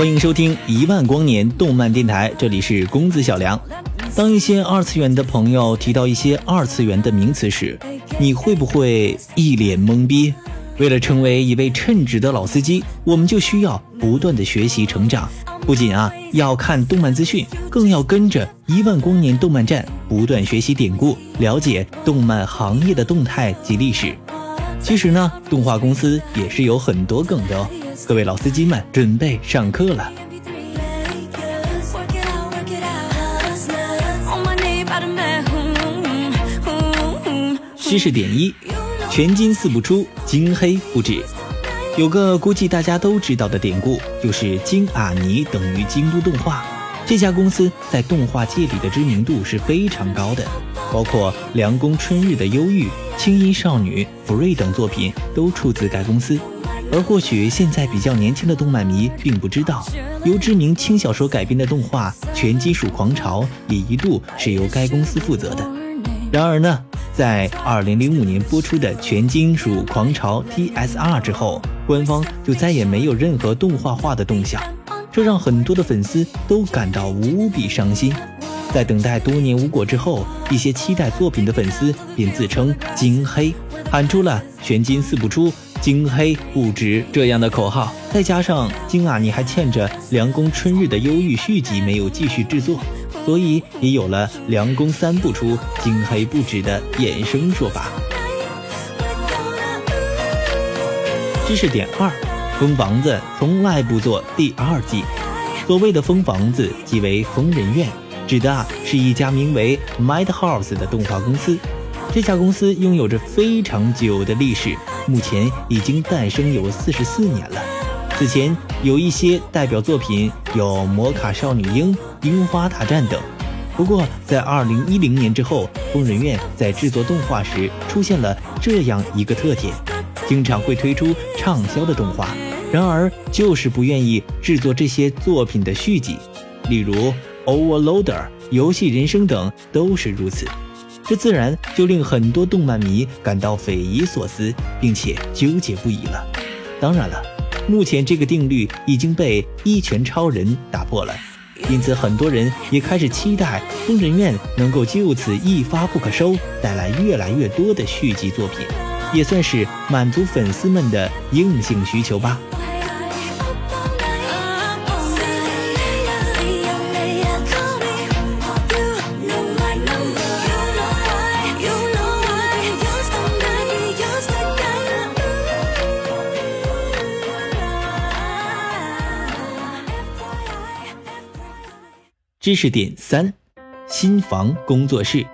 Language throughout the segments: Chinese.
欢迎收听一万光年动漫电台，这里是公子小梁。当一些二次元的朋友提到一些二次元的名词时，你会不会一脸懵逼？为了成为一位称职的老司机，我们就需要不断的学习成长。不仅啊要看动漫资讯，更要跟着一万光年动漫站不断学习典故，了解动漫行业的动态及历史。其实呢，动画公司也是有很多梗的哦。各位老司机们，准备上课了。知识点一：全金四不出，金黑不止。有个估计大家都知道的典故，就是金阿尼等于京都动画。这家公司在动画界里的知名度是非常高的，包括《凉宫春日的忧郁》《青衣少女》《福瑞》等作品都出自该公司。而或许现在比较年轻的动漫迷并不知道，由知名轻小说改编的动画《全金属狂潮》也一度是由该公司负责的。然而呢，在2005年播出的《全金属狂潮 TSR》之后，官方就再也没有任何动画化的动向，这让很多的粉丝都感到无比伤心。在等待多年无果之后，一些期待作品的粉丝便自称“金黑”，喊出了“全金四不出，金黑不止”这样的口号。再加上金啊，你还欠着《凉宫春日的忧郁》续集没有继续制作。所以也有了“凉宫三不出，金黑不止”的衍生说法。知识点二：疯房子从来不做第二季。所谓的疯房子，即为疯人院，指的啊是一家名为 Madhouse 的动画公司。这家公司拥有着非常久的历史，目前已经诞生有四十四年了。此前有一些代表作品有《魔卡少女樱》。樱花大战等。不过，在二零一零年之后，疯人院在制作动画时出现了这样一个特点：经常会推出畅销的动画，然而就是不愿意制作这些作品的续集。例如《Overloader》《游戏人生》等都是如此。这自然就令很多动漫迷感到匪夷所思，并且纠结不已了。当然了，目前这个定律已经被《一拳超人》打破了。因此，很多人也开始期待疯人院能够就此一发不可收，带来越来越多的续集作品，也算是满足粉丝们的硬性需求吧。知识点三：新房工作室，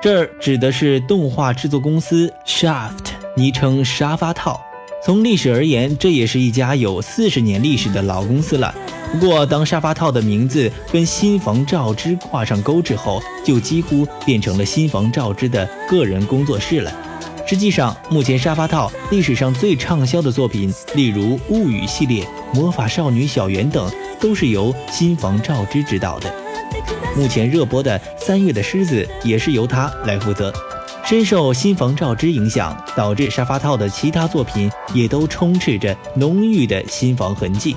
这儿指的是动画制作公司 Shaft，昵称沙发套。从历史而言，这也是一家有四十年历史的老公司了。不过，当沙发套的名字跟新房照之挂上钩之后，就几乎变成了新房照之的个人工作室了。实际上，目前沙发套历史上最畅销的作品，例如《物语》系列、《魔法少女小圆》等。都是由新房照之执导的。目前热播的《三月的狮子》也是由他来负责。深受新房照之影响，导致沙发套的其他作品也都充斥着浓郁的新房痕迹。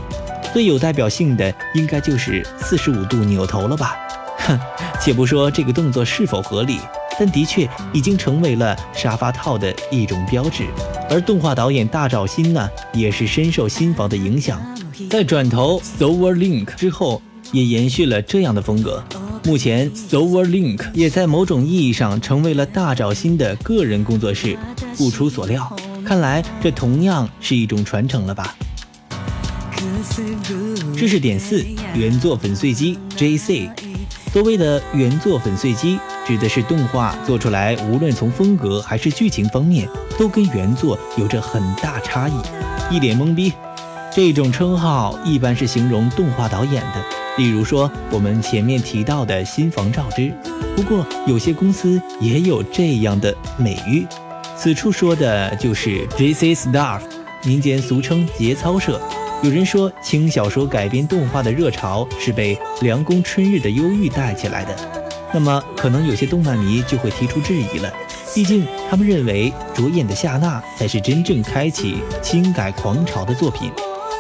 最有代表性的应该就是四十五度扭头了吧？哼，且不说这个动作是否合理，但的确已经成为了沙发套的一种标志。而动画导演大沼新呢，也是深受新房的影响。在转投 s o v e r Link 之后，也延续了这样的风格。目前 s o v e r Link 也在某种意义上成为了大沼新的个人工作室。不出所料，看来这同样是一种传承了吧？知识点四：原作粉碎机 JC。所谓的原作粉碎机，指的是动画做出来，无论从风格还是剧情方面，都跟原作有着很大差异。一脸懵逼。这种称号一般是形容动画导演的，例如说我们前面提到的新房照之。不过有些公司也有这样的美誉，此处说的就是 J.C. Staff，民间俗称节操社。有人说轻小说改编动画的热潮是被《凉宫春日的忧郁》带起来的，那么可能有些动漫迷就会提出质疑了，毕竟他们认为着眼的夏娜才是真正开启轻改狂潮的作品。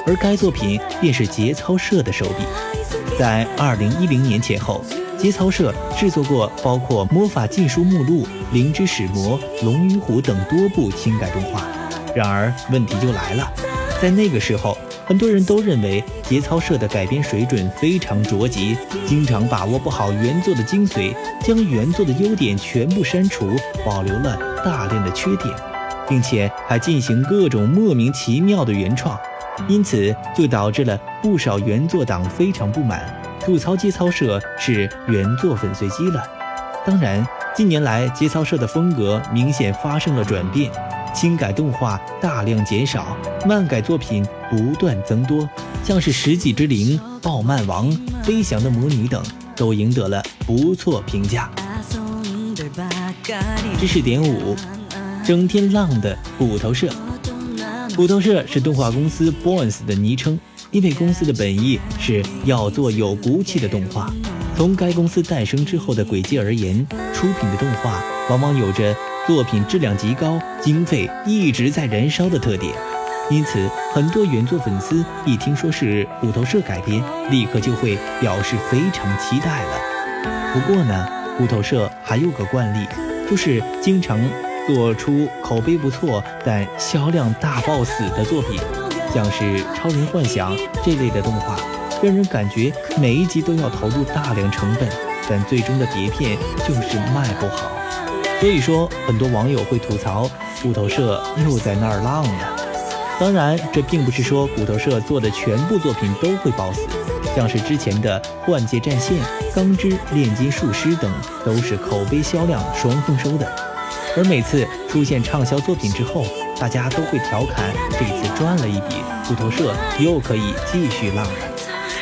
而该作品便是节操社的手笔。在二零一零年前后，节操社制作过包括《魔法禁书目录》《灵之使魔》《龙与虎》等多部轻改动画。然而问题就来了，在那个时候，很多人都认为节操社的改编水准非常着急，经常把握不好原作的精髓，将原作的优点全部删除，保留了大量的缺点，并且还进行各种莫名其妙的原创。因此，就导致了不少原作党非常不满，吐槽节操社是原作粉碎机了。当然，近年来节操社的风格明显发生了转变，轻改动画大量减少，漫改作品不断增多，像是《食戟之灵》《暴漫王》《飞翔的魔女》等，都赢得了不错评价。知识点五：整天浪的骨头社。骨头社是动画公司 Bones 的昵称，因为公司的本意是要做有骨气的动画。从该公司诞生之后的轨迹而言，出品的动画往往有着作品质量极高、经费一直在燃烧的特点。因此，很多原作粉丝一听说是骨头社改编，立刻就会表示非常期待了。不过呢，骨头社还有个惯例，就是经常。做出口碑不错但销量大爆死的作品，像是《超人幻想》这类的动画，让人感觉每一集都要投入大量成本，但最终的碟片就是卖不好。所以说，很多网友会吐槽骨头社又在那儿浪了。当然，这并不是说骨头社做的全部作品都会爆死，像是之前的《幻界战线》《钢之炼金术师》等，都是口碑销量双丰收的。而每次出现畅销作品之后，大家都会调侃这次赚了一笔，骨头社又可以继续浪了。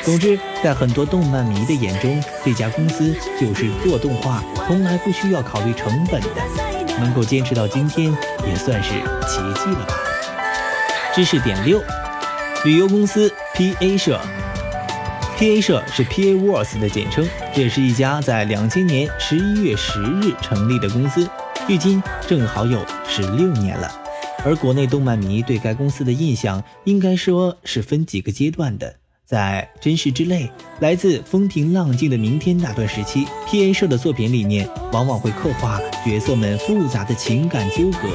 总之，在很多动漫迷的眼中，这家公司就是做动画从来不需要考虑成本的，能够坚持到今天也算是奇迹了吧。知识点六：旅游公司 PA 社，PA 社是 PA Works 的简称，这是一家在两千年十一月十日成立的公司。距今正好有十六年了，而国内动漫迷对该公司的印象应该说是分几个阶段的。在真实之泪、来自风平浪静的明天那段时期，P A 社的作品里面往往会刻画角色们复杂的情感纠葛，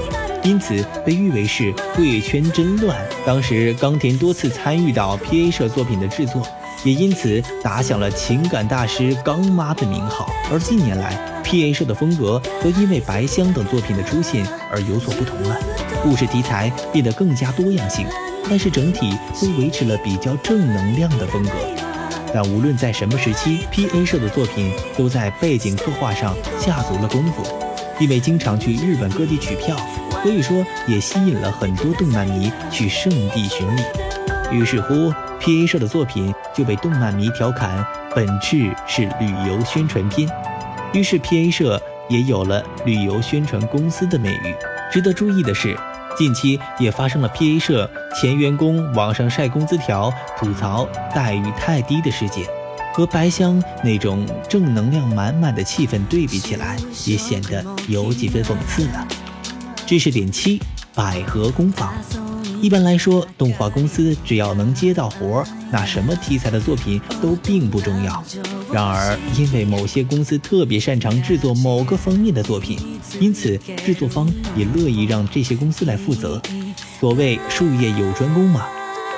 因此被誉为是贵圈真乱。当时冈田多次参与到 P A 社作品的制作。也因此打响了情感大师刚妈的名号。而近年来，P A 社的风格则因为白箱等作品的出现而有所不同了，故事题材变得更加多样性，但是整体都维持了比较正能量的风格。但无论在什么时期，P A 社的作品都在背景刻画上下足了功夫，因为经常去日本各地取票，所以说也吸引了很多动漫迷去圣地巡礼。于是乎。P.A. 社的作品就被动漫迷调侃，本质是旅游宣传片，于是 P.A. 社也有了旅游宣传公司的美誉。值得注意的是，近期也发生了 P.A. 社前员工网上晒工资条、吐槽待遇太低的事件，和白箱那种正能量满满的气氛对比起来，也显得有几分讽刺了。知识点七：百合工坊。一般来说，动画公司只要能接到活儿，那什么题材的作品都并不重要。然而，因为某些公司特别擅长制作某个方面的作品，因此制作方也乐意让这些公司来负责。所谓术业有专攻嘛，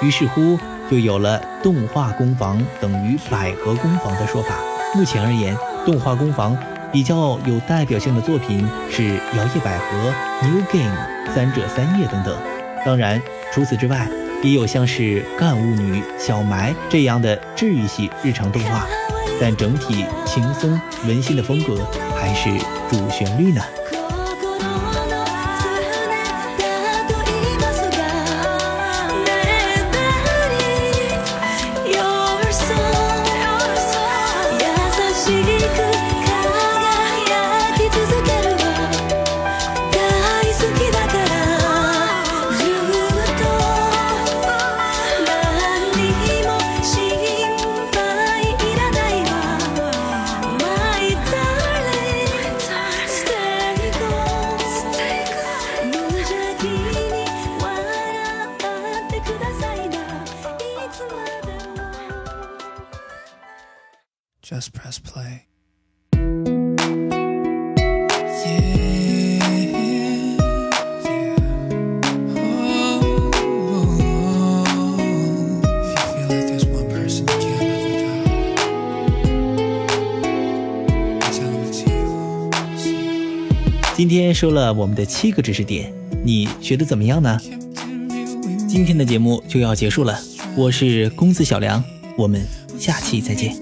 于是乎就有了动画工坊等于百合工坊的说法。目前而言，动画工坊比较有代表性的作品是摇曳百合、new game 三者三叶等等，当然除此之外也有像是干物女、小埋这样的治愈系日常动画，但整体轻松温馨的风格还是主旋律呢。Press play. 今天说了我们的七个知识点，你学的怎么样呢？今天的节目就要结束了，我是公子小梁，我们下期再见。